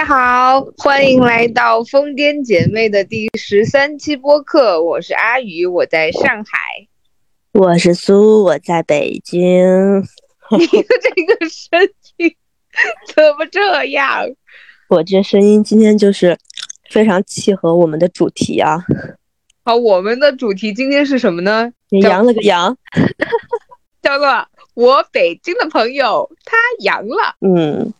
家好，欢迎来到疯癫姐妹的第十三期播客。我是阿宇，我在上海。我是苏，我在北京。你的这个声音怎么这样？我这声音今天就是非常契合我们的主题啊。好，我们的主题今天是什么呢？你阳了个阳，叫做我北京的朋友他阳了。嗯。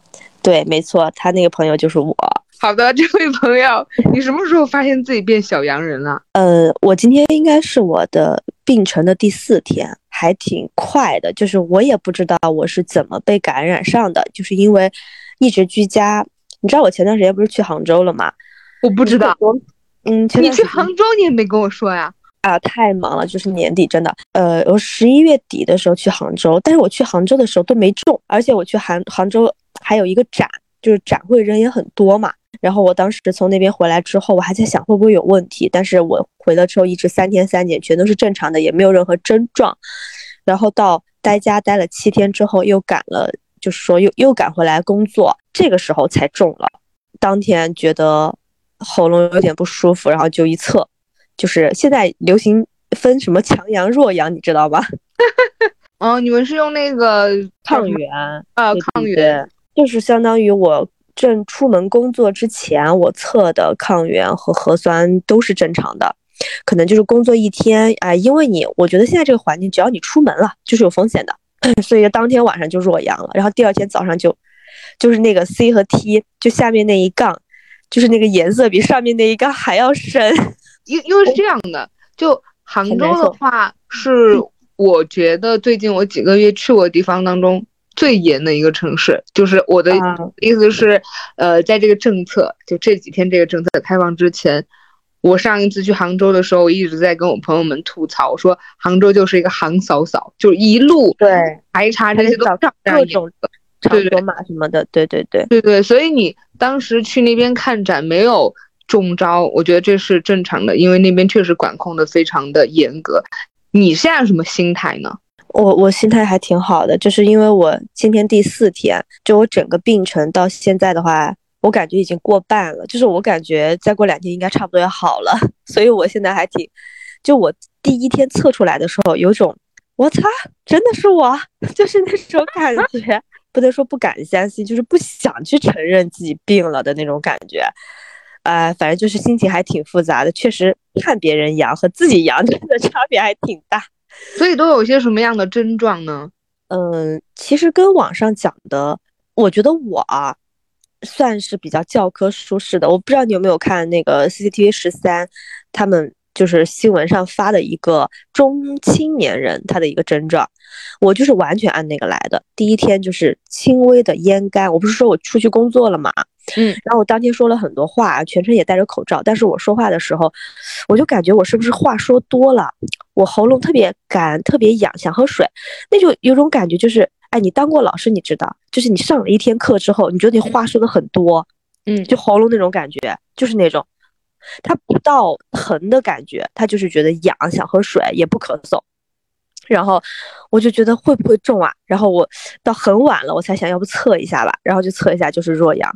对，没错，他那个朋友就是我。好的，这位朋友，你什么时候发现自己变小洋人了？呃，我今天应该是我的病程的第四天，还挺快的。就是我也不知道我是怎么被感染上的，就是因为一直居家。你知道我前段时间不是去杭州了吗？我不知道。嗯，你去杭州你也没跟我说呀？啊，太忙了，就是年底真的。呃，我十一月底的时候去杭州，但是我去杭州的时候都没中，而且我去杭杭州。还有一个展，就是展会人也很多嘛。然后我当时从那边回来之后，我还在想会不会有问题。但是我回了之后一直三天三检，全都是正常的，也没有任何症状。然后到待家待了七天之后，又赶了，就是说又又赶回来工作，这个时候才中了。当天觉得喉咙有点不舒服，然后就一测，就是现在流行分什么强阳弱阳，你知道吧？哦，你们是用那个抗原啊？抗原。就是相当于我正出门工作之前，我测的抗原和核酸都是正常的，可能就是工作一天，哎，因为你，我觉得现在这个环境，只要你出门了，就是有风险的，所以当天晚上就弱阳了，然后第二天早上就，就是那个 C 和 T，就下面那一杠，就是那个颜色比上面那一杠还要深，因因为是这样的，就杭州的话，是我觉得最近我几个月去过的地方当中。最严的一个城市，就是我的意思是，呃，在这个政策就这几天这个政策开放之前，我上一次去杭州的时候，我一直在跟我朋友们吐槽，我说杭州就是一个杭扫扫，就一路对排查这些都各种对对码什么的，对对对对对，所以你当时去那边看展没有中招，我觉得这是正常的，因为那边确实管控的非常的严格。你现在什么心态呢？我我心态还挺好的，就是因为我今天第四天，就我整个病程到现在的话，我感觉已经过半了，就是我感觉再过两天应该差不多要好了，所以我现在还挺，就我第一天测出来的时候，有种我操，真的是我，就是那种感觉，不能说不敢相信，就是不想去承认自己病了的那种感觉，呃，反正就是心情还挺复杂的，确实看别人阳和自己阳 真的差别还挺大。所以都有些什么样的症状呢？嗯，其实跟网上讲的，我觉得我啊，算是比较教科书式的。我不知道你有没有看那个 CCTV 十三，他们就是新闻上发的一个中青年人他的一个症状，我就是完全按那个来的。第一天就是轻微的咽干，我不是说我出去工作了嘛。嗯，然后我当天说了很多话，全程也戴着口罩，但是我说话的时候，我就感觉我是不是话说多了，我喉咙特别干，特别痒，想喝水，那就有种感觉，就是，哎，你当过老师，你知道，就是你上了一天课之后，你觉得你话说的很多，嗯，就喉咙那种感觉，就是那种，它不到疼的感觉，它就是觉得痒，想喝水，也不咳嗽。然后我就觉得会不会中啊？然后我到很晚了，我才想要不测一下吧。然后就测一下，就是弱阳。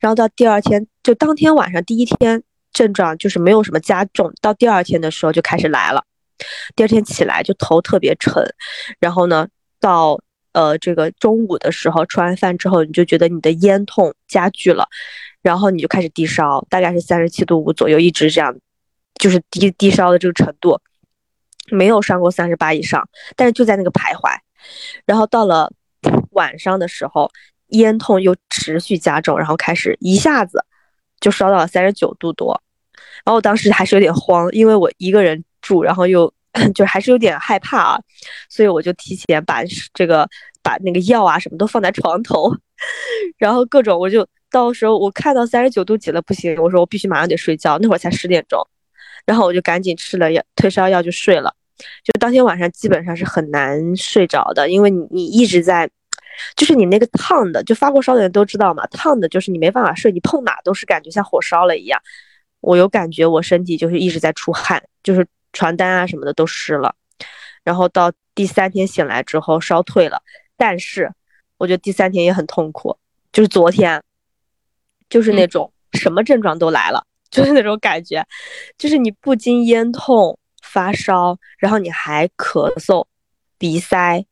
然后到第二天，就当天晚上第一天症状就是没有什么加重，到第二天的时候就开始来了。第二天起来就头特别沉，然后呢，到呃这个中午的时候吃完饭之后，你就觉得你的咽痛加剧了，然后你就开始低烧，大概是三十七度五左右，一直这样，就是低低烧的这个程度。没有上过三十八以上，但是就在那个徘徊，然后到了晚上的时候，咽痛又持续加重，然后开始一下子就烧到了三十九度多，然后我当时还是有点慌，因为我一个人住，然后又 就还是有点害怕啊，所以我就提前把这个把那个药啊什么都放在床头，然后各种我就到时候我看到三十九度几了不行，我说我必须马上得睡觉，那会儿才十点钟。然后我就赶紧吃了药退烧药就睡了，就当天晚上基本上是很难睡着的，因为你你一直在，就是你那个烫的，就发过烧的人都知道嘛，烫的就是你没办法睡，你碰哪都是感觉像火烧了一样。我有感觉我身体就是一直在出汗，就是床单啊什么的都湿了。然后到第三天醒来之后烧退了，但是我觉得第三天也很痛苦，就是昨天就是那种什么症状都来了，就是那种感觉，就是你不禁咽痛、发烧，然后你还咳嗽、鼻塞、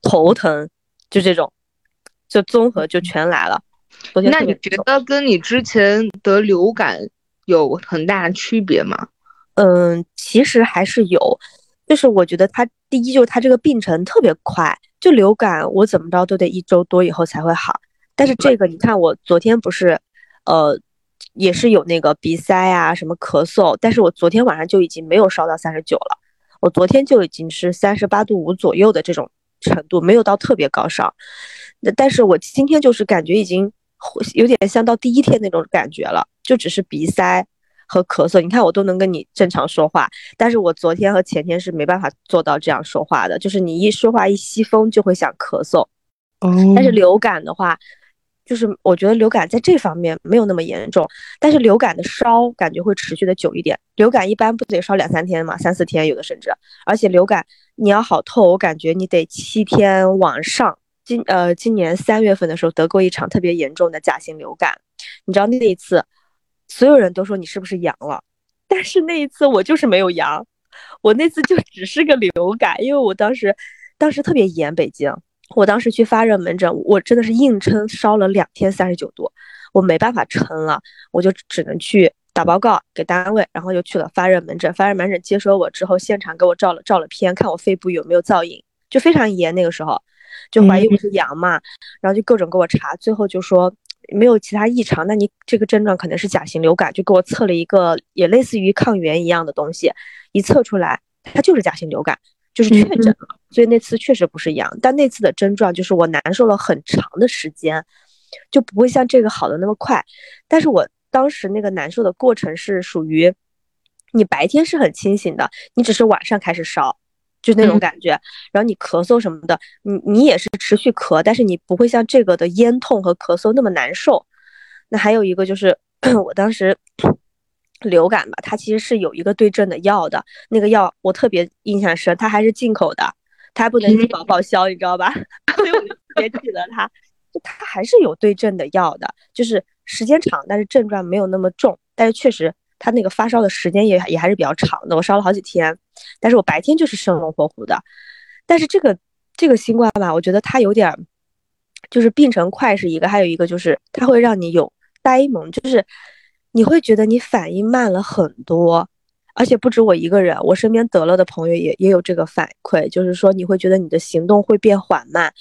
头疼，就这种，就综合就全来了。那你觉得跟你之前得流感有很大区别吗？嗯，其实还是有，就是我觉得它第一就是它这个病程特别快，就流感我怎么着都得一周多以后才会好，但是这个你看我昨天不是，呃，也是有那个鼻塞啊什么咳嗽，但是我昨天晚上就已经没有烧到三十九了，我昨天就已经是三十八度五左右的这种程度，没有到特别高烧，那但是我今天就是感觉已经有点像到第一天那种感觉了，就只是鼻塞。和咳嗽，你看我都能跟你正常说话，但是我昨天和前天是没办法做到这样说话的，就是你一说话一吸风就会想咳嗽。哦。但是流感的话，就是我觉得流感在这方面没有那么严重，但是流感的烧感觉会持续的久一点。流感一般不得烧两三天嘛，三四天有的甚至，而且流感你要好透，我感觉你得七天往上。今呃今年三月份的时候得过一场特别严重的甲型流感，你知道那一次。所有人都说你是不是阳了，但是那一次我就是没有阳，我那次就只是个流感，因为我当时，当时特别严，北京，我当时去发热门诊，我真的是硬撑烧了两天三十九度，我没办法撑了，我就只能去打报告给单位，然后又去了发热门诊，发热门诊接收我之后，现场给我照了照了片，看我肺部有没有噪音，就非常严，那个时候就怀疑我是阳嘛，然后就各种给我查，最后就说。没有其他异常，那你这个症状可能是甲型流感，就给我测了一个也类似于抗原一样的东西，一测出来它就是甲型流感，就是确诊了。所以那次确实不是阳，但那次的症状就是我难受了很长的时间，就不会像这个好的那么快。但是我当时那个难受的过程是属于，你白天是很清醒的，你只是晚上开始烧。就那种感觉，然后你咳嗽什么的，你你也是持续咳，但是你不会像这个的咽痛和咳嗽那么难受。那还有一个就是，我当时流感吧，它其实是有一个对症的药的，那个药我特别印象深，它还是进口的，它还不能医保报销，你知道吧？所以我就特别记得它，就它还是有对症的药的，就是时间长，但是症状没有那么重，但是确实。它那个发烧的时间也也还是比较长的，我烧了好几天，但是我白天就是生龙活虎的。但是这个这个新冠吧，我觉得它有点，就是病程快是一个，还有一个就是它会让你有呆萌，就是你会觉得你反应慢了很多，而且不止我一个人，我身边得了的朋友也也有这个反馈，就是说你会觉得你的行动会变缓慢。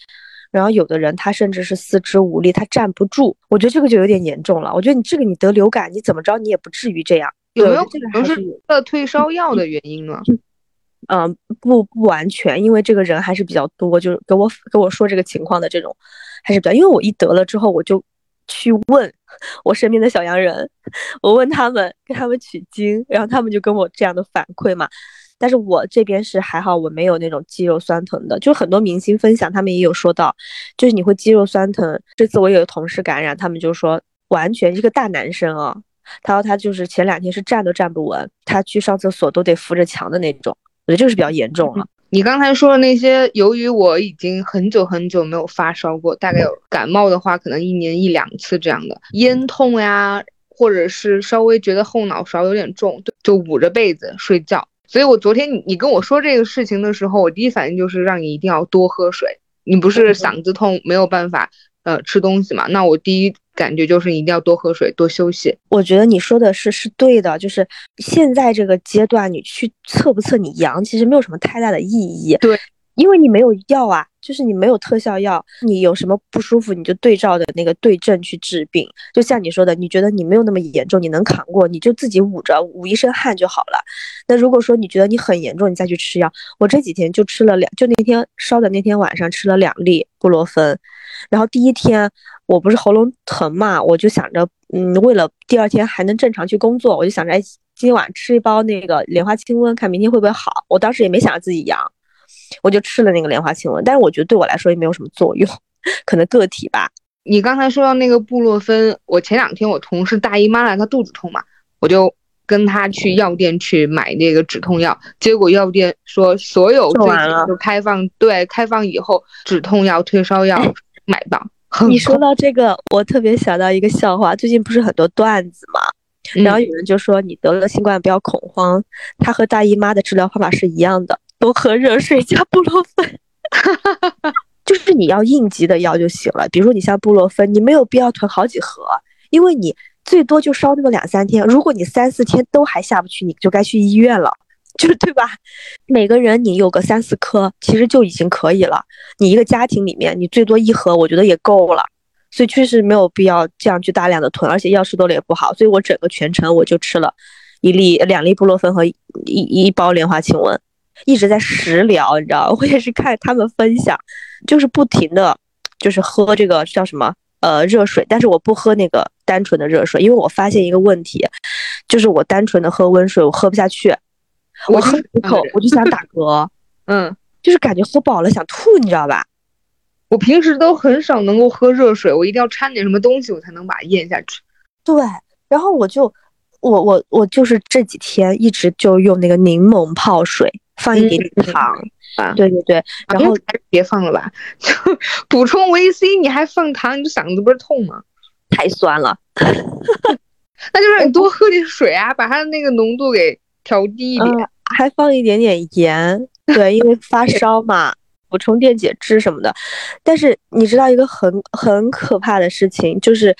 然后有的人他甚至是四肢无力，他站不住。我觉得这个就有点严重了。我觉得你这个你得流感，你怎么着你也不至于这样。有没有可能是的退烧药的原因呢？嗯，不不完全，因为这个人还是比较多，就是给我给我说这个情况的这种还是比较。因为我一得了之后，我就去问我身边的小洋人，我问他们，给他们取经，然后他们就跟我这样的反馈嘛。但是我这边是还好，我没有那种肌肉酸疼的。就很多明星分享，他们也有说到，就是你会肌肉酸疼。这次我有同事感染，他们就说完全一个大男生啊，他说他就是前两天是站都站不稳，他去上厕所都得扶着墙的那种。我觉得这个是比较严重了。你刚才说的那些，由于我已经很久很久没有发烧过，大概有感冒的话，可能一年一两次这样的咽痛呀，或者是稍微觉得后脑勺有点重，就捂着被子睡觉。所以，我昨天你你跟我说这个事情的时候，我第一反应就是让你一定要多喝水。你不是嗓子痛没有办法呃吃东西嘛？那我第一感觉就是一定要多喝水，多休息。我觉得你说的是是对的，就是现在这个阶段，你去测不测你阳，其实没有什么太大的意义。对。因为你没有药啊，就是你没有特效药，你有什么不舒服，你就对照的那个对症去治病。就像你说的，你觉得你没有那么严重，你能扛过，你就自己捂着捂一身汗就好了。那如果说你觉得你很严重，你再去吃药。我这几天就吃了两，就那天烧的那天晚上吃了两粒布洛芬，然后第一天我不是喉咙疼嘛，我就想着，嗯，为了第二天还能正常去工作，我就想着，哎，今晚吃一包那个莲花清瘟，看明天会不会好。我当时也没想着自己阳。我就吃了那个莲花清瘟，但是我觉得对我来说也没有什么作用，可能个体吧。你刚才说到那个布洛芬，我前两天我同事大姨妈来，她肚子痛嘛，我就跟她去药店去买那个止痛药，结果药店说所有最近就开放，对，开放以后止痛药、退烧药 买吧。你说到这个，我特别想到一个笑话。最近不是很多段子嘛，然后有人就说你得了新冠不要恐慌，它和大姨妈的治疗方法是一样的，多喝热水加布洛芬。就是你要应急的药就行了，比如说你像布洛芬，你没有必要囤好几盒，因为你最多就烧那么两三天。如果你三四天都还下不去，你就该去医院了。就是对吧？每个人你有个三四颗，其实就已经可以了。你一个家庭里面，你最多一盒，我觉得也够了。所以确实没有必要这样去大量的囤，而且药师多了也不好。所以我整个全程我就吃了一粒、两粒布洛芬和一一包莲花清瘟，一直在食疗，你知道？我也是看他们分享，就是不停的，就是喝这个叫什么呃热水，但是我不喝那个单纯的热水，因为我发现一个问题，就是我单纯的喝温水我喝不下去。我喝一口我就想打嗝，嗯，就是感觉喝饱了想吐，你知道吧？我平时都很少能够喝热水，我一定要掺点什么东西，我才能把它咽下去。对，然后我就，我我我就是这几天一直就用那个柠檬泡水，放一点点糖啊，对对对，然后还是别放了吧，就补充维 C，你还放糖，你这嗓子不是痛吗？太酸了，那就让你多喝点水啊，把它的那个浓度给。调低一点，还放一点点盐，对，因为发烧嘛，补充电解质什么的。但是你知道一个很很可怕的事情，就是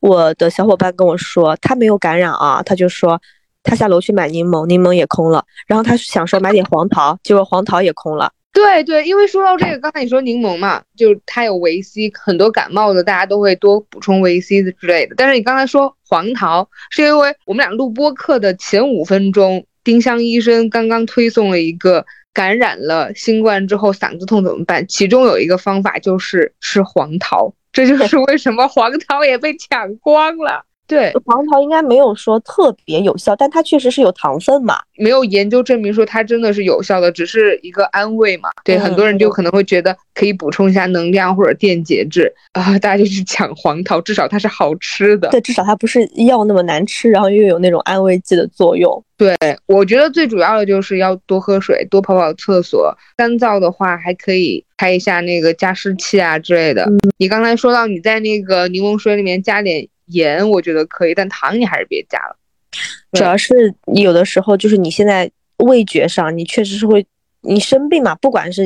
我的小伙伴跟我说，他没有感染啊，他就说他下楼去买柠檬，柠檬也空了，然后他想说买点黄桃，结果黄桃也空了。对对，因为说到这个，刚才你说柠檬嘛，就是它有维 C，很多感冒的大家都会多补充维 C 的之类的。但是你刚才说黄桃，是因为我们俩录播课的前五分钟，丁香医生刚刚推送了一个感染了新冠之后嗓子痛怎么办，其中有一个方法就是吃黄桃，这就是 为什么黄桃也被抢光了。对，黄桃应该没有说特别有效，但它确实是有糖分嘛，没有研究证明说它真的是有效的，只是一个安慰嘛。对，很多人就可能会觉得可以补充一下能量或者电解质啊，大家就去抢黄桃，至少它是好吃的。对，至少它不是药那么难吃，然后又有那种安慰剂的作用。对，我觉得最主要的就是要多喝水，多跑跑厕所。干燥的话还可以开一下那个加湿器啊之类的。你刚才说到你在那个柠檬水里面加点。盐我觉得可以，但糖你还是别加了。主要是有的时候就是你现在味觉上，你确实是会，你生病嘛，不管是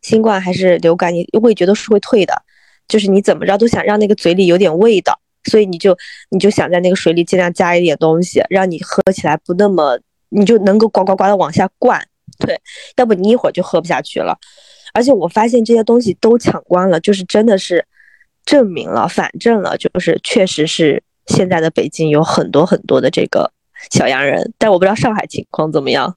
新冠还是流感，你味觉都是会退的。就是你怎么着都想让那个嘴里有点味道，所以你就你就想在那个水里尽量加一点东西，让你喝起来不那么，你就能够呱呱呱的往下灌。对，要不你一会儿就喝不下去了。而且我发现这些东西都抢光了，就是真的是。证明了，反正了，就是确实是现在的北京有很多很多的这个小洋人，但我不知道上海情况怎么样。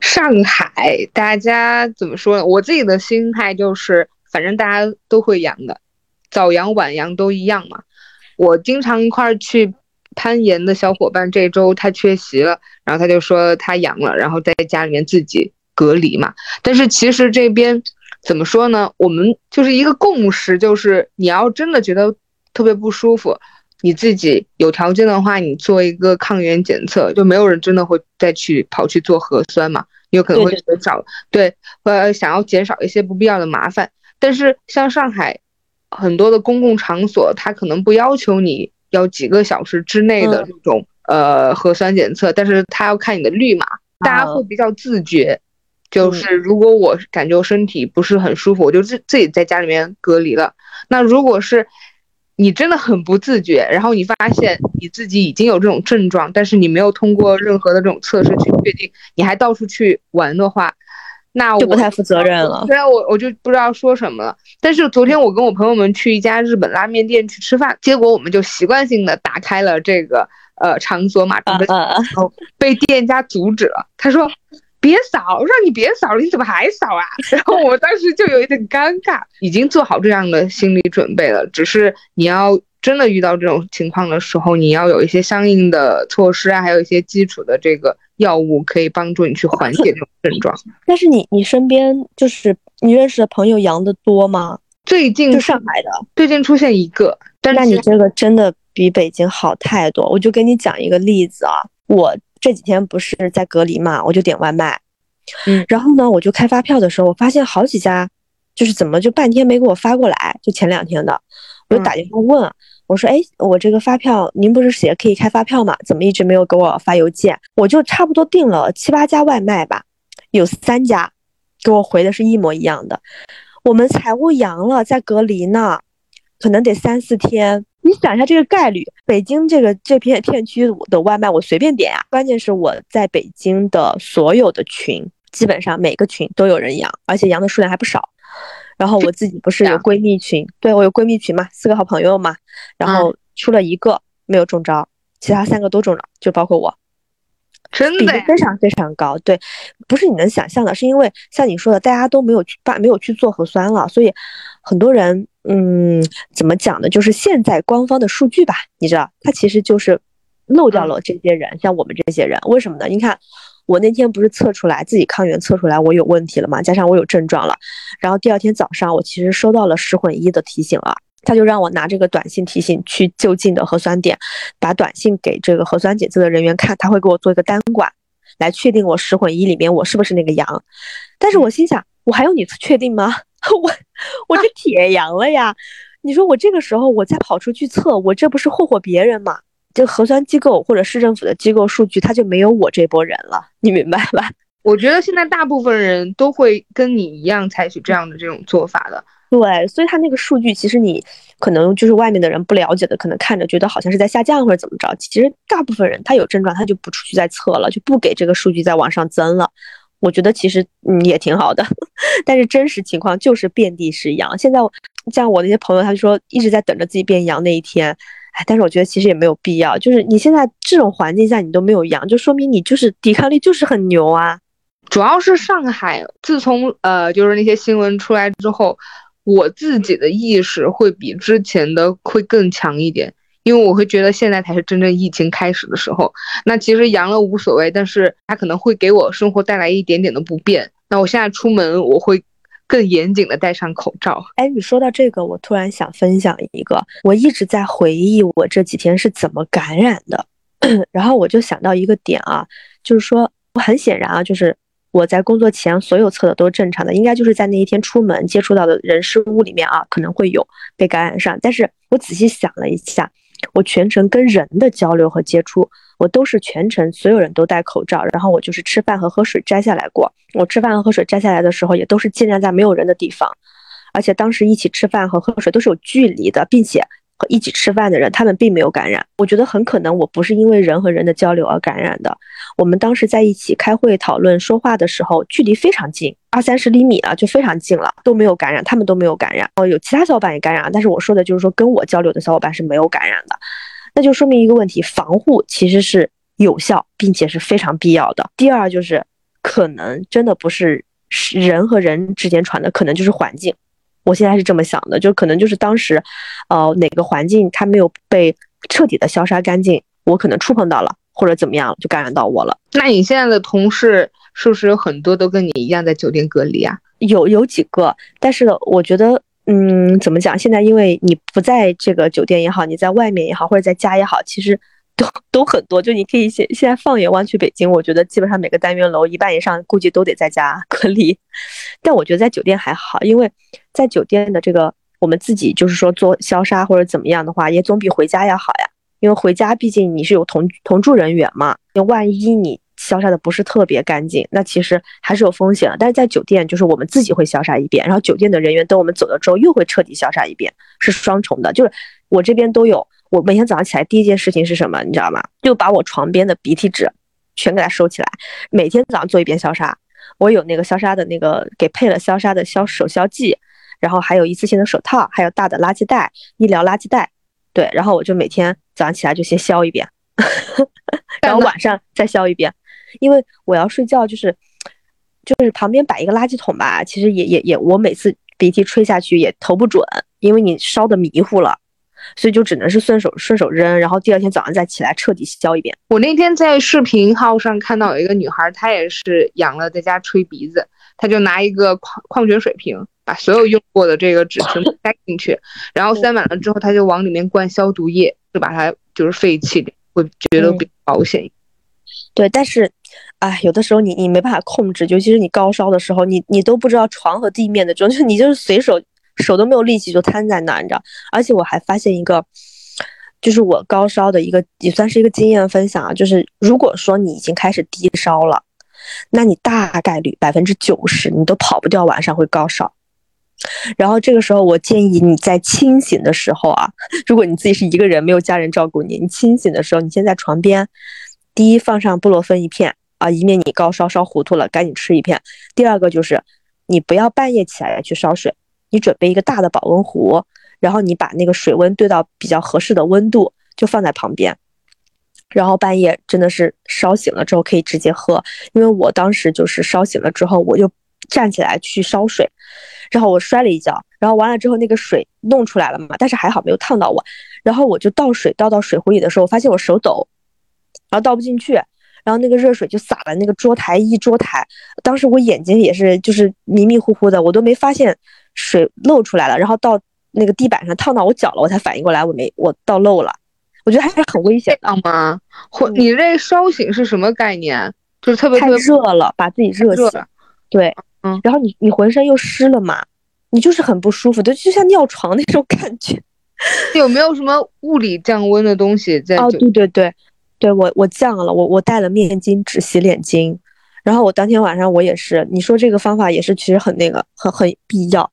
上海大家怎么说呢？我自己的心态就是，反正大家都会阳的，早阳晚阳都一样嘛。我经常一块儿去攀岩的小伙伴，这周他缺席了，然后他就说他阳了，然后在家里面自己隔离嘛。但是其实这边。怎么说呢？我们就是一个共识，就是你要真的觉得特别不舒服，你自己有条件的话，你做一个抗原检测，就没有人真的会再去跑去做核酸嘛？你有可能会减少对，呃，想要减少一些不必要的麻烦。但是像上海很多的公共场所，它可能不要求你要几个小时之内的这种呃核酸检测，但是它要看你的绿码，大家会比较自觉。就是如果我感觉我身体不是很舒服，我就自自己在家里面隔离了。那如果是你真的很不自觉，然后你发现你自己已经有这种症状，但是你没有通过任何的这种测试去确定，你还到处去玩的话，那就不太负责任了。虽然我我就不知道说什么了。但是昨天我跟我朋友们去一家日本拉面店去吃饭，结果我们就习惯性的打开了这个呃场所码，准备被店家阻止了。他说。别扫，让你别扫了，你怎么还扫啊？然后我当时就有一点尴尬，已经做好这样的心理准备了，只是你要真的遇到这种情况的时候，你要有一些相应的措施啊，还有一些基础的这个药物可以帮助你去缓解这种症状。但是你你身边就是你认识的朋友阳的多吗？最近就上海的，最近出现一个，那你这个真的比北京好太多。我就跟你讲一个例子啊，我。这几天不是在隔离嘛，我就点外卖，嗯，然后呢，我就开发票的时候，我发现好几家，就是怎么就半天没给我发过来？就前两天的，我就打电话问，我说，哎，我这个发票您不是写可以开发票吗？怎么一直没有给我发邮件？我就差不多订了七八家外卖吧，有三家给我回的是一模一样的。我们财务阳了，在隔离呢，可能得三四天。你想一下这个概率，北京这个这片片区的外卖我随便点呀。关键是我在北京的所有的群，基本上每个群都有人养，而且养的数量还不少。然后我自己不是有闺蜜群，对我有闺蜜群嘛，四个好朋友嘛，然后出了一个没有中招，其他三个都中了，就包括我。真的非常非常高，对，不是你能想象的，是因为像你说的，大家都没有去办，没有去做核酸了，所以很多人，嗯，怎么讲呢？就是现在官方的数据吧，你知道，它其实就是漏掉了这些人，像我们这些人，为什么呢？你看我那天不是测出来自己抗原测出来我有问题了吗？加上我有症状了，然后第二天早上我其实收到了十混一的提醒了。他就让我拿这个短信提醒去就近的核酸点，把短信给这个核酸检测的人员看，他会给我做一个单管，来确定我十混一里面我是不是那个阳。但是我心想，我还用你确定吗？我我这铁阳了呀！你说我这个时候我再跑出去测，我这不是霍霍别人吗？这核酸机构或者市政府的机构数据，他就没有我这波人了，你明白吧？我觉得现在大部分人都会跟你一样采取这样的这种做法的。对，所以他那个数据其实你可能就是外面的人不了解的，可能看着觉得好像是在下降或者怎么着，其实大部分人他有症状他就不出去再测了，就不给这个数据再往上增了。我觉得其实嗯也挺好的，但是真实情况就是遍地是羊。现在像我那些朋友，他就说一直在等着自己变羊那一天，哎，但是我觉得其实也没有必要，就是你现在这种环境下你都没有羊，就说明你就是抵抗力就是很牛啊。主要是上海自从呃就是那些新闻出来之后。我自己的意识会比之前的会更强一点，因为我会觉得现在才是真正疫情开始的时候。那其实阳了无所谓，但是它可能会给我生活带来一点点的不便。那我现在出门我会更严谨的戴上口罩。哎，你说到这个，我突然想分享一个，我一直在回忆我这几天是怎么感染的，然后我就想到一个点啊，就是说很显然啊，就是。我在工作前所有测的都是正常的，应该就是在那一天出门接触到的人事物里面啊，可能会有被感染上。但是我仔细想了一下，我全程跟人的交流和接触，我都是全程所有人都戴口罩，然后我就是吃饭和喝水摘下来过。我吃饭和喝水摘下来的时候，也都是尽量在没有人的地方，而且当时一起吃饭和喝水都是有距离的，并且。和一起吃饭的人，他们并没有感染。我觉得很可能我不是因为人和人的交流而感染的。我们当时在一起开会讨论说话的时候，距离非常近，二三十厘米了，就非常近了，都没有感染，他们都没有感染。哦，有其他小伙伴也感染，但是我说的就是说跟我交流的小伙伴是没有感染的，那就说明一个问题：防护其实是有效，并且是非常必要的。第二就是可能真的不是人和人之间传的，可能就是环境。我现在是这么想的，就可能就是当时，呃，哪个环境它没有被彻底的消杀干净，我可能触碰到了，或者怎么样，就感染到我了。那你现在的同事是不是有很多都跟你一样在酒店隔离啊？有有几个，但是我觉得，嗯，怎么讲？现在因为你不在这个酒店也好，你在外面也好，或者在家也好，其实。都都很多，就你可以现现在放眼望去，北京，我觉得基本上每个单元楼一半以上估计都得在家 隔离。但我觉得在酒店还好，因为在酒店的这个我们自己就是说做消杀或者怎么样的话，也总比回家要好呀。因为回家毕竟你是有同同住人员嘛，万一你消杀的不是特别干净，那其实还是有风险的。但是在酒店就是我们自己会消杀一遍，然后酒店的人员等我们走了之后又会彻底消杀一遍，是双重的。就是我这边都有。我每天早上起来第一件事情是什么？你知道吗？就把我床边的鼻涕纸全给它收起来，每天早上做一遍消杀。我有那个消杀的那个给配了消杀的消手消剂，然后还有一次性的手套，还有大的垃圾袋，医疗垃圾袋。对，然后我就每天早上起来就先消一遍，然后晚上再消一遍，因为我要睡觉，就是就是旁边摆一个垃圾桶吧，其实也也也，我每次鼻涕吹下去也投不准，因为你烧的迷糊了。所以就只能是顺手顺手扔，然后第二天早上再起来彻底消一遍。我那天在视频号上看到有一个女孩，她也是阳了，在家吹鼻子，她就拿一个矿矿泉水瓶，把所有用过的这个纸全部塞进去，然后塞满了之后，她就往里面灌消毒液，就把它就是废弃掉，会觉得比较保险。对，但是，哎，有的时候你你没办法控制，尤其是你高烧的时候，你你都不知道床和地面的，就是你就是随手手都没有力气就瘫在那，你知道？而且我还发现一个，就是我高烧的一个也算是一个经验分享啊，就是如果说你已经开始低烧了，那你大概率百分之九十你都跑不掉晚上会高烧。然后这个时候，我建议你在清醒的时候啊，如果你自己是一个人，没有家人照顾你，你清醒的时候，你先在床边，第一放上布洛芬一片啊，以免你高烧烧糊涂了，赶紧吃一片。第二个就是，你不要半夜起来去烧水，你准备一个大的保温壶，然后你把那个水温兑到比较合适的温度，就放在旁边，然后半夜真的是烧醒了之后可以直接喝。因为我当时就是烧醒了之后，我就站起来去烧水。然后我摔了一跤，然后完了之后那个水弄出来了嘛，但是还好没有烫到我。然后我就倒水倒到水壶里的时候，发现我手抖，然后倒不进去，然后那个热水就洒了那个桌台一桌台。当时我眼睛也是就是迷迷糊糊的，我都没发现水漏出来了，然后到那个地板上烫到我脚了，我才反应过来我没我倒漏了。我觉得还是很危险的吗？或你这烧醒是什么概念？就是特别太热了，把自己热醒。对。嗯，然后你你浑身又湿了嘛，你就是很不舒服，就就像尿床那种感觉。有没有什么物理降温的东西在？哦，对对对，对我我降了，我我带了面巾纸、洗脸巾，然后我当天晚上我也是，你说这个方法也是其实很那个很很必要。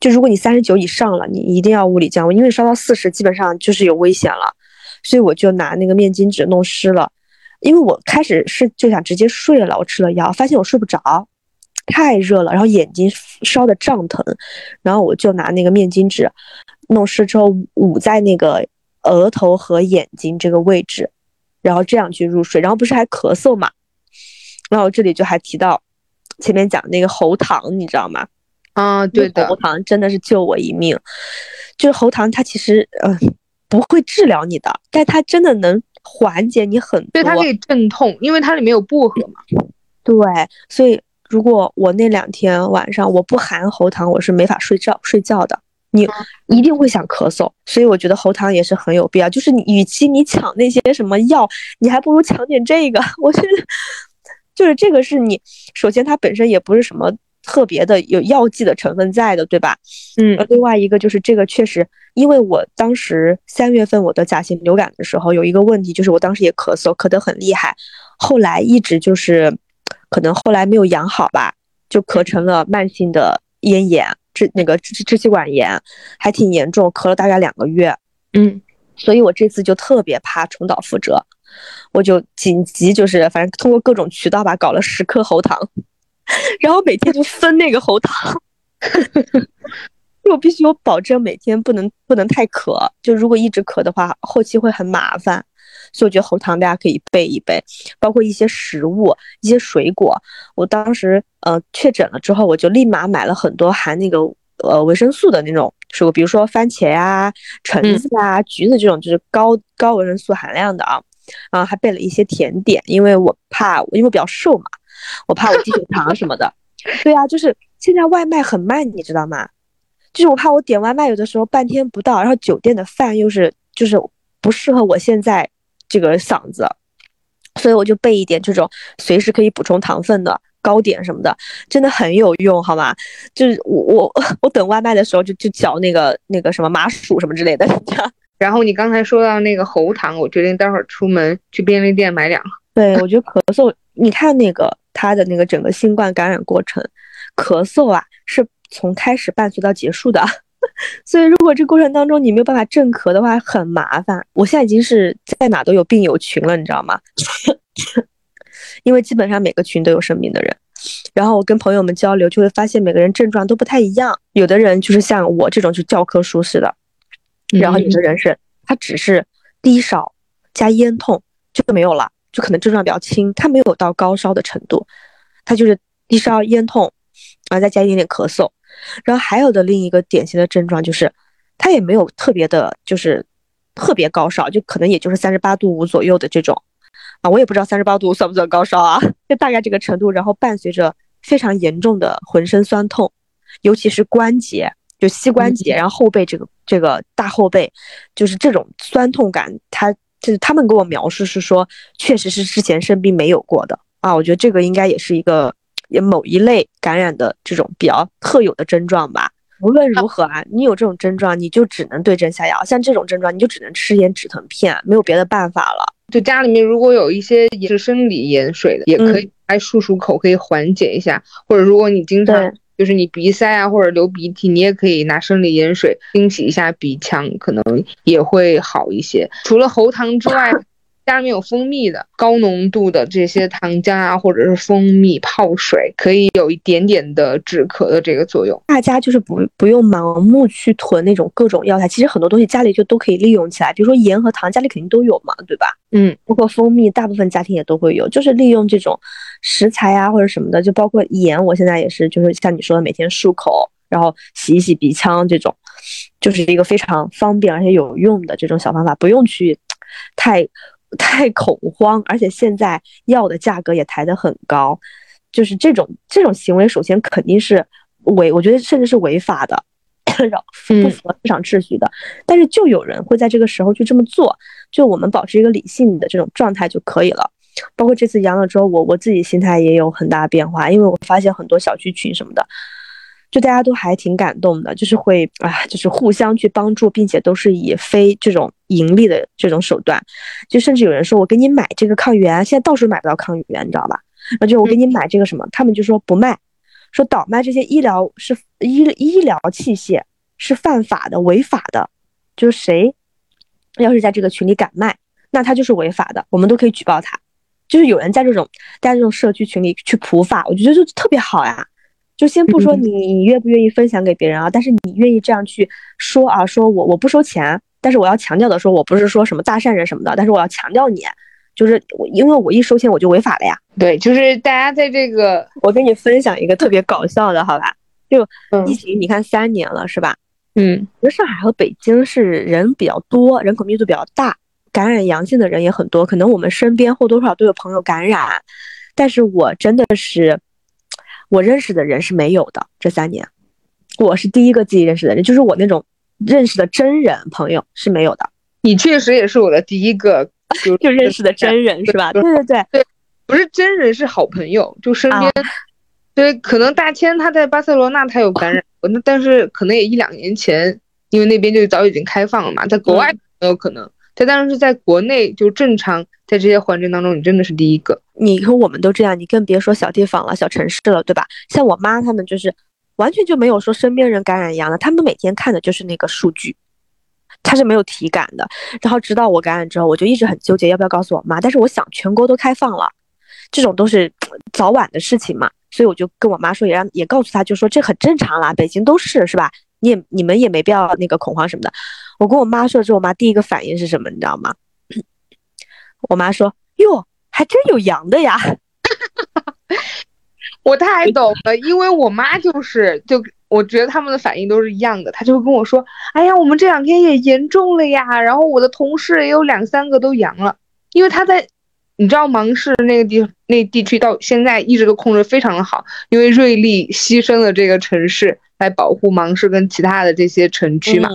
就如果你三十九以上了，你一定要物理降温，因为烧到四十基本上就是有危险了，所以我就拿那个面巾纸弄湿了，因为我开始是就想直接睡了，我吃了药，发现我睡不着。太热了，然后眼睛烧的胀疼，然后我就拿那个面巾纸弄湿之后捂在那个额头和眼睛这个位置，然后这样去入睡。然后不是还咳嗽嘛？然后这里就还提到前面讲那个喉糖，你知道吗？啊，对的，喉糖真的是救我一命。就是喉糖，它其实呃不会治疗你的，但它真的能缓解你很多。对，它可以镇痛，因为它里面有薄荷嘛。对，所以。如果我那两天晚上我不含喉糖，我是没法睡觉睡觉的。你一定会想咳嗽，所以我觉得喉糖也是很有必要。就是你，与其你抢那些什么药，你还不如抢点这个。我觉得，就是这个是你首先它本身也不是什么特别的有药剂的成分在的，对吧？嗯。另外一个就是这个确实，因为我当时三月份我得甲型流感的时候，有一个问题就是我当时也咳嗽，咳得很厉害，后来一直就是。可能后来没有养好吧，就咳成了慢性的咽炎，支那个支支气管炎，还挺严重，咳了大概两个月。嗯，所以我这次就特别怕重蹈覆辙，我就紧急就是反正通过各种渠道吧，搞了十颗喉糖，然后每天就分那个喉糖，我必须我保证每天不能不能太咳，就如果一直咳的话，后期会很麻烦。所以我觉得喉糖大家可以备一备，包括一些食物、一些水果。我当时呃确诊了之后，我就立马买了很多含那个呃维生素的那种水果，比如说番茄啊、橙子啊、橘子这种就是高高维生素含量的啊。啊，还备了一些甜点，因为我怕，因为我比较瘦嘛，我怕我低血糖什么的。对啊，就是现在外卖很慢，你知道吗？就是我怕我点外卖有的时候半天不到，然后酒店的饭又是就是不适合我现在。这个嗓子，所以我就备一点这种随时可以补充糖分的糕点什么的，真的很有用，好吗？就是我我 我等外卖的时候就就嚼那个那个什么麻薯什么之类的。然后你刚才说到那个喉糖，我决定待会儿出门去便利店买两。对，我觉得咳嗽，你看那个他的那个整个新冠感染过程，咳嗽啊是从开始伴随到结束的。所以，如果这过程当中你没有办法镇咳的话，很麻烦。我现在已经是在哪都有病友群了，你知道吗？因为基本上每个群都有生病的人，然后我跟朋友们交流，就会发现每个人症状都不太一样。有的人就是像我这种，就教科书式的；然后有的人是他只是低烧加咽痛就没有了，就可能症状比较轻，他没有到高烧的程度，他就是低烧咽痛，然后再加一点点咳嗽。然后还有的另一个典型的症状就是，他也没有特别的，就是特别高烧，就可能也就是三十八度五左右的这种，啊，我也不知道三十八度算不算高烧啊，就大概这个程度。然后伴随着非常严重的浑身酸痛，尤其是关节，就膝关节，然后后背这个这个大后背，就是这种酸痛感，他就是他们给我描述是说，确实是之前生病没有过的，啊，我觉得这个应该也是一个也某一类感染的这种比较特有的症状吧。无论如何啊，你有这种症状，你就只能对症下药。像这种症状，你就只能吃点止疼片，没有别的办法了。就家里面如果有一些也是生理盐水的，也可以来漱漱口，可以缓解一下。或者如果你经常就是你鼻塞啊或者流鼻涕，你也可以拿生理盐水清洗一下鼻腔，可能也会好一些。除了喉糖之外。家里面有蜂蜜的高浓度的这些糖浆啊，或者是蜂蜜泡水，可以有一点点的止咳的这个作用。大家就是不不用盲目去囤那种各种药材，其实很多东西家里就都可以利用起来。比如说盐和糖，家里肯定都有嘛，对吧？嗯，包括蜂蜜，大部分家庭也都会有。就是利用这种食材啊或者什么的，就包括盐，我现在也是，就是像你说的，每天漱口，然后洗一洗鼻腔，这种就是一个非常方便而且有用的这种小方法，不用去太。太恐慌，而且现在药的价格也抬得很高，就是这种这种行为，首先肯定是违，我觉得甚至是违法的，不符合市场秩序的。但是就有人会在这个时候去这么做，就我们保持一个理性的这种状态就可以了。包括这次阳了之后，我我自己心态也有很大变化，因为我发现很多小区群什么的。就大家都还挺感动的，就是会啊，就是互相去帮助，并且都是以非这种盈利的这种手段，就甚至有人说我给你买这个抗原，现在到处买不到抗原，你知道吧？那就我给你买这个什么，他们就说不卖，说倒卖这些医疗是医医疗器械是犯法的、违法的，就是谁要是在这个群里敢卖，那他就是违法的，我们都可以举报他。就是有人在这种在这种社区群里去普法，我觉得就特别好呀。就先不说你你愿不愿意分享给别人啊，但是你愿意这样去说啊，说我我不收钱，但是我要强调的说，我不是说什么大善人什么的，但是我要强调你，就是我因为我一收钱我就违法了呀。对，就是大家在这个，我跟你分享一个特别搞笑的，好吧？就疫情，你看三年了是吧？嗯，那上海和北京是人比较多，人口密度比较大，感染阳性的人也很多，可能我们身边或多或少都有朋友感染，但是我真的是。我认识的人是没有的，这三年，我是第一个自己认识的人，就是我那种认识的真人朋友是没有的。你确实也是我的第一个 就就认识的真人是吧？对对对对，不是真人是好朋友，就身边，对，可能大千他在巴塞罗那他有感染过，那但是可能也一两年前，因为那边就早已经开放了嘛，在国外没有可能。但但是在国内就正常，在这些环境当中，你真的是第一个。你和我们都这样，你更别说小地方了、小城市了，对吧？像我妈他们就是完全就没有说身边人感染一样的，他们每天看的就是那个数据，他是没有体感的。然后直到我感染之后，我就一直很纠结要不要告诉我妈。但是我想全国都开放了，这种都是早晚的事情嘛，所以我就跟我妈说，也让也告诉她，就说这很正常啦，北京都是是吧？你也你们也没必要那个恐慌什么的。我跟我妈说之后，我妈第一个反应是什么？你知道吗？我妈说：“哟，还真有阳的呀！”我太懂了，因为我妈就是，就我觉得他们的反应都是一样的。她就会跟我说：“哎呀，我们这两天也严重了呀。”然后我的同事也有两三个都阳了，因为他在，你知道芒市那个地那地区到现在一直都控制非常的好，因为瑞丽牺牲了这个城市来保护芒市跟其他的这些城区嘛。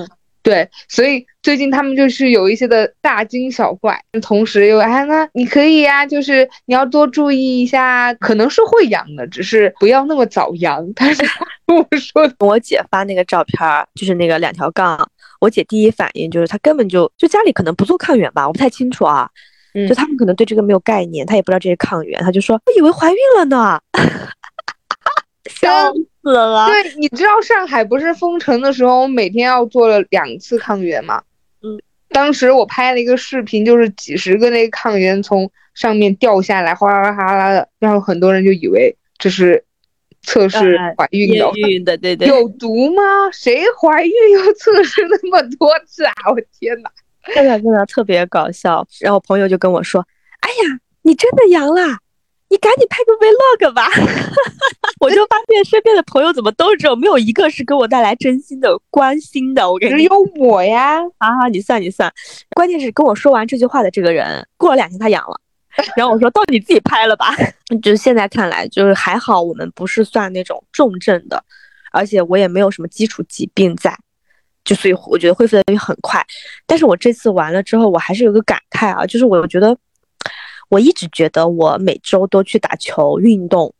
对，所以最近他们就是有一些的大惊小怪，同时又哎那你可以呀，就是你要多注意一下，可能是会阳的，只是不要那么早阳。但是我说 我姐发那个照片，就是那个两条杠，我姐第一反应就是她根本就就家里可能不做抗原吧，我不太清楚啊，就他们可能对这个没有概念，她也不知道这是抗原，她就说我以为怀孕了呢，笑。死了！对，你知道上海不是封城的时候，我每天要做了两次抗原吗？嗯，当时我拍了一个视频，就是几十个那个抗原从上面掉下来，哗啦哗啦的，然后很多人就以为这是测试怀孕的。怀孕的，对对。有毒吗？谁怀孕要测试那么多次啊？我天哪！真的真的特别搞笑。然后朋友就跟我说：“哎呀，你真的阳了。”你赶紧拍个 vlog 吧，我就发现身边的朋友怎么都是这种，没有一个是给我带来真心的关心的。我跟你只有我呀，啊，你算你算，关键是跟我说完这句话的这个人，过了两天他阳了，然后我说到底自己拍了吧，就是现在看来就是还好，我们不是算那种重症的，而且我也没有什么基础疾病在，就所以我觉得恢复的也很快。但是我这次完了之后，我还是有个感慨啊，就是我觉得。我一直觉得我每周都去打球运动，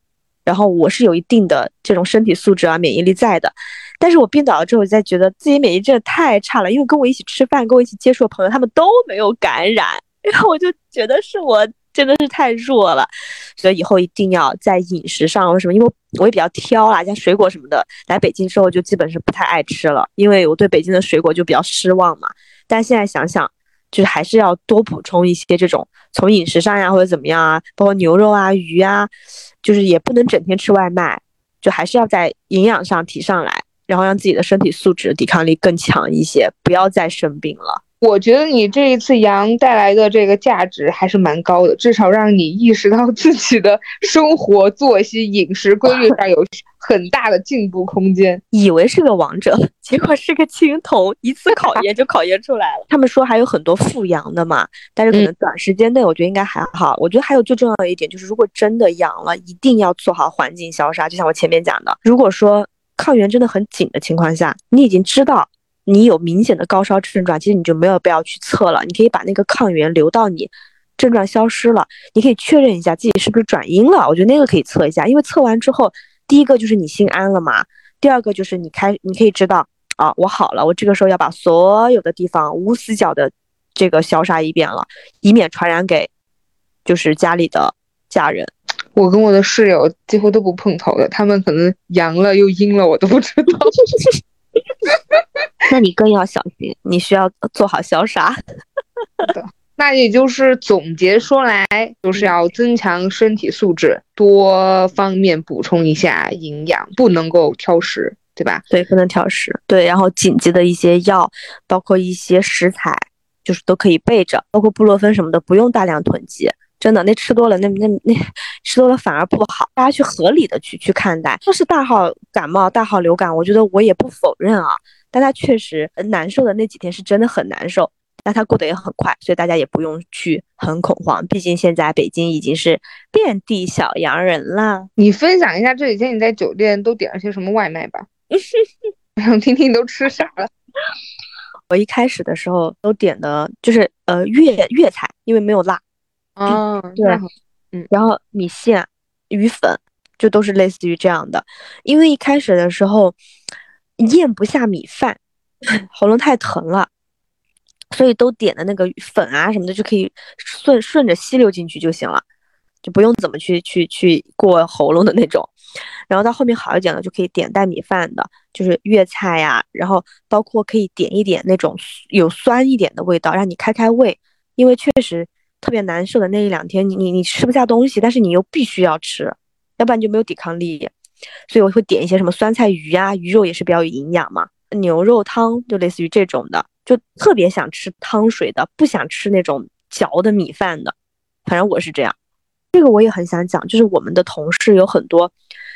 然后我是有一定的这种身体素质啊免疫力在的。但是我病倒了之后，我在觉得自己免疫力太差了，因为跟我一起吃饭、跟我一起接触的朋友他们都没有感染，然后我就觉得是我。真的是太弱了，所以以后一定要在饮食上为什么？因为我也比较挑啦，像水果什么的，来北京之后就基本是不太爱吃了，因为我对北京的水果就比较失望嘛。但现在想想，就是还是要多补充一些这种从饮食上呀或者怎么样啊，包括牛肉啊、鱼啊，就是也不能整天吃外卖，就还是要在营养上提上来，然后让自己的身体素质、抵抗力更强一些，不要再生病了。我觉得你这一次阳带来的这个价值还是蛮高的，至少让你意识到自己的生活作息、饮食规律上有很大的进步空间。以为是个王者，结果是个青铜，一次考验就考验出来了。他们说还有很多复阳的嘛，但是可能短时间内我觉得应该还好。我觉得还有最重要的一点就是，如果真的阳了，一定要做好环境消杀。就像我前面讲的，如果说抗原真的很紧的情况下，你已经知道。你有明显的高烧症状，其实你就没有必要去测了。你可以把那个抗原留到你症状消失了，你可以确认一下自己是不是转阴了。我觉得那个可以测一下，因为测完之后，第一个就是你心安了嘛，第二个就是你开你可以知道啊，我好了，我这个时候要把所有的地方无死角的这个消杀一遍了，以免传染给就是家里的家人。我跟我的室友几乎都不碰头的，他们可能阳了又阴了，我都不知道。那你更要小心，你需要做好消杀。那也就是总结说来，就是要增强身体素质，多方面补充一下营养，不能够挑食，对吧？对，不能挑食。对，然后紧急的一些药，包括一些食材，就是都可以备着，包括布洛芬什么的，不用大量囤积。真的，那吃多了，那那那吃多了反而不好。大家去合理的去去看待，说是大号感冒、大号流感，我觉得我也不否认啊。但他确实难受的那几天是真的很难受，但他过得也很快，所以大家也不用去很恐慌。毕竟现在北京已经是遍地小洋人了。你分享一下这几天你在酒店都点了些什么外卖吧？我想听听你都吃啥了。我一开始的时候都点的就是呃粤粤菜，因为没有辣。哦，对，嗯，然后米线、鱼粉就都是类似于这样的，因为一开始的时候咽不下米饭，喉咙太疼了，所以都点的那个粉啊什么的就可以顺顺着吸溜进去就行了，就不用怎么去去去过喉咙的那种。然后到后面好一点了，就可以点带米饭的，就是粤菜呀，然后包括可以点一点那种有酸一点的味道，让你开开胃，因为确实。特别难受的那一两天，你你你吃不下东西，但是你又必须要吃，要不然就没有抵抗力。所以我会点一些什么酸菜鱼啊，鱼肉也是比较有营养嘛。牛肉汤就类似于这种的，就特别想吃汤水的，不想吃那种嚼的米饭的。反正我是这样。这个我也很想讲，就是我们的同事有很多，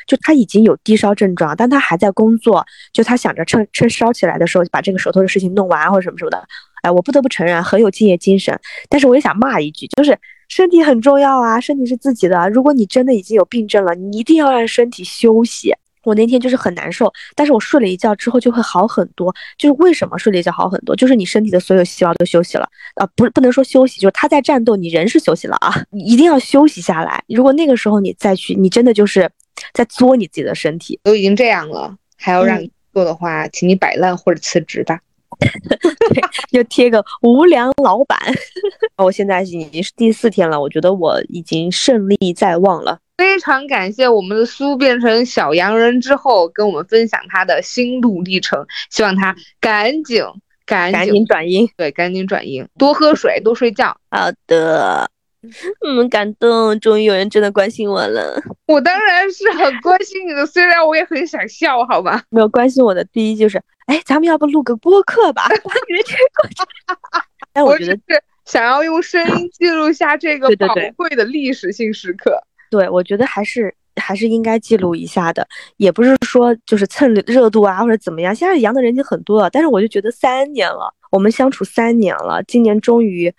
就他已经有低烧症状，但他还在工作，就他想着趁趁烧起来的时候把这个手头的事情弄完或者什么什么的。哎，我不得不承认很有敬业精神，但是我也想骂一句，就是身体很重要啊，身体是自己的。如果你真的已经有病症了，你一定要让身体休息。我那天就是很难受，但是我睡了一觉之后就会好很多。就是为什么睡了一觉好很多？就是你身体的所有细胞都休息了啊，不不能说休息，就是他在战斗，你人是休息了啊，你一定要休息下来。如果那个时候你再去，你真的就是在作你自己的身体。都已经这样了，还要让你做的话，请你摆烂或者辞职吧。对，就贴个无良老板。我现在已经是第四天了，我觉得我已经胜利在望了。非常感谢我们的苏变成小洋人之后，跟我们分享他的心路历程。希望他赶紧赶紧转阴，对，赶紧转阴，多喝水，多睡觉。好的。嗯，感动，终于有人真的关心我了。我当然是很关心你的，虽然我也很想笑，好吧？没有关心我的第一就是，哎，咱们要不录个播客吧？把你的这个，但 我觉得是想要用声音记录下这个宝贵的历史性时刻。对，我觉得还是还是应该记录一下的，也不是说就是蹭热度啊或者怎么样。现在阳的人已经很多了，但是我就觉得三年了，我们相处三年了，今年终于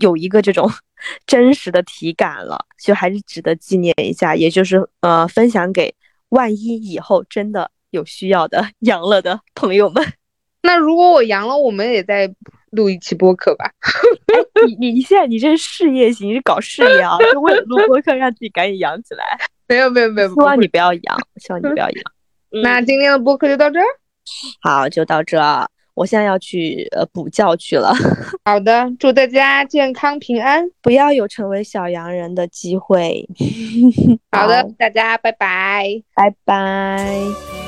有一个这种。真实的体感了，就还是值得纪念一下，也就是呃，分享给万一以后真的有需要的 阳了的朋友们。那如果我阳了，我们也在录一期播客吧。你你你现在你这是事业型，是搞事业啊？就为了录播客，让自己赶紧养起来。没有没有没有，希望你不要阳，希望你不要阳。那今天的播客就到这儿。好，就到这。我现在要去呃补觉去了。好的，祝大家健康平安，不要有成为小洋人的机会。好的，大家拜拜，拜拜。